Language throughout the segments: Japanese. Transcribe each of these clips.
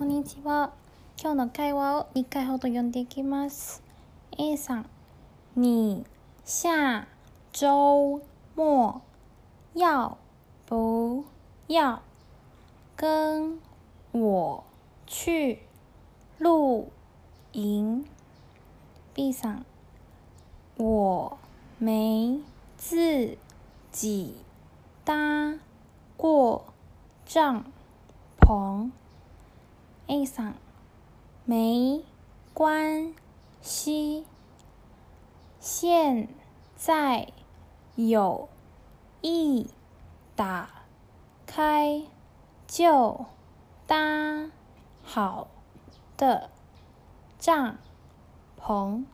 こんにちは。今日の会話を2回ほど読んでいきます。A さん、你下周末要不要跟我去露营？B さん、我没自己搭过帐篷。A さん，没关系，现在有一打开就搭好的帐篷。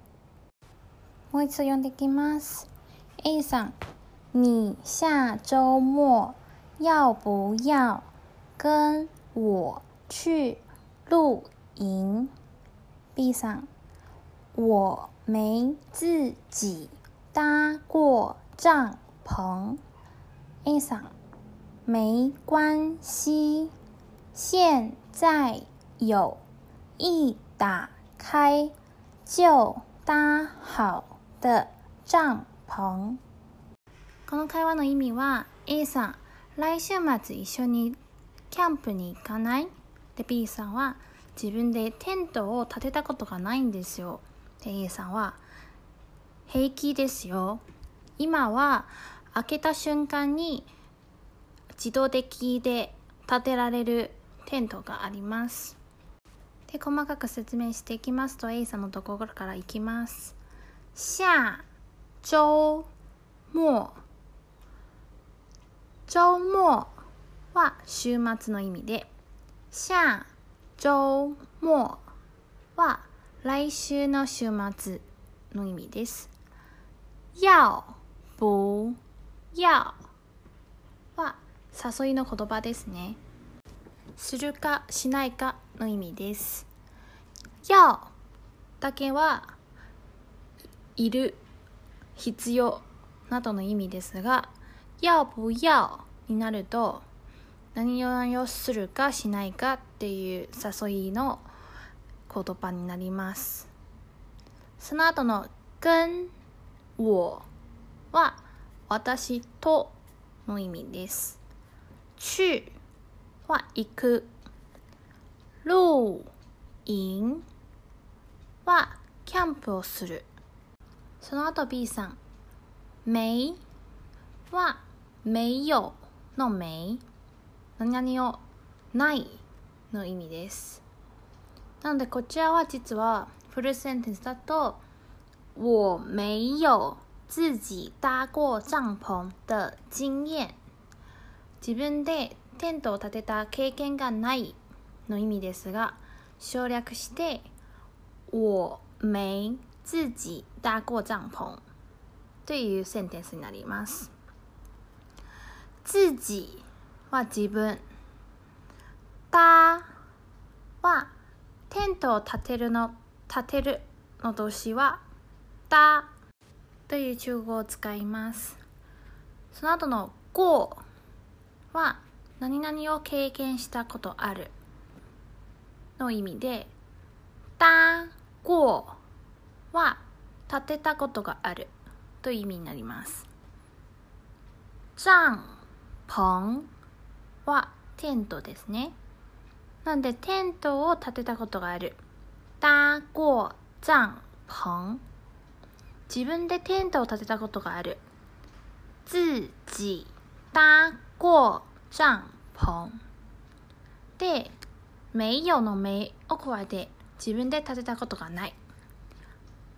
もう一度読んでいきます。A さん，你下周末要不要跟我去 露营？B さん，我没自己搭过帐篷。A さん，没关系，现在有一打开就搭好的帐篷。この会話の意味は A さん来週末一緒にキャンプに行かない で B さんは自分でテントを建てたことがないんですよ。で A さんは平気ですよ。今は開けた瞬間に自動的で建てられるテントがあります。で細かく説明していきますと A さんのところからいきます。下周末周末は週末の意味で下周末は来週の週末の意味です。要不要は誘いの言葉ですね。するかしないかの意味です。要だけはいる必要などの意味ですが要不要になると何をするかしないかっていう誘いの言葉になります。その後の跟我は私との意味です去は行く露营はキャンプをする。その後 B さん没は没有の没何々をないの意味ですなのでこちらは実はフルセンテンスだと我没有自己搭过帐篷的经验自分でテントを建てた経験がないの意味ですが省略して我没自己搭过帐篷というセンテンスになります。自己は自分。搭はテントを建てるの建てるの動詞は搭という中語を使います。その後の過は何々を経験したことあるの意味で搭過は建てたことがあるという意味になります。帐篷はテントですね。なんでテントを建てたことがある。搭過帐篷自分でテントを建てたことがある。自己搭過帐篷で没有の没を加えて自分で建てたことがない。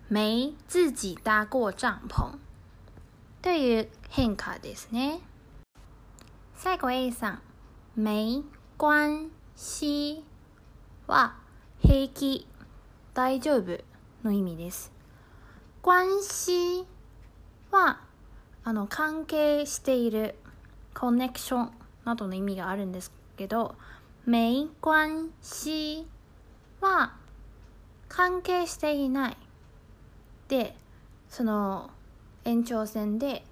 没自己搭過帐篷という変化ですね。最後 A さん。没关系は平気大丈夫の意味です。关系はあの関係しているコネクションなどの意味があるんですけど没关系は関係していない。でその延長線で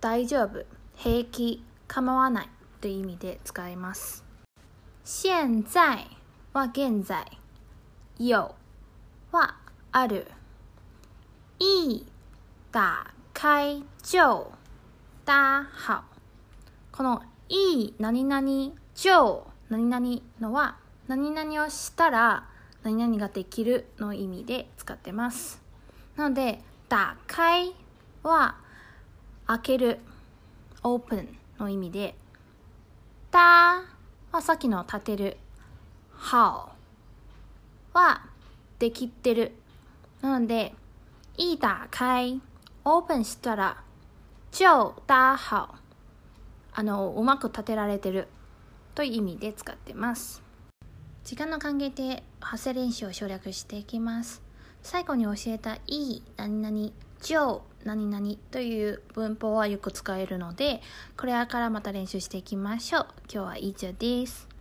大丈夫平気構わない。という意味で使います現在は現在。有はある。い、打開、就、打好。このいい何々、就、何々のは何々をしたら何々ができるの意味で使ってます。なので、打開は開ける、オープンの意味で、たはさっきの立てる、好はできてる。なので、い打開、オープンしたら、就打好。あの、うまく立てられてるという意味で使ってます。時間の関係で発声練習を省略していきます。最後に教えたいい何々、上何々という文法はよく使えるので、これからまた練習していきましょう。今日は以上です。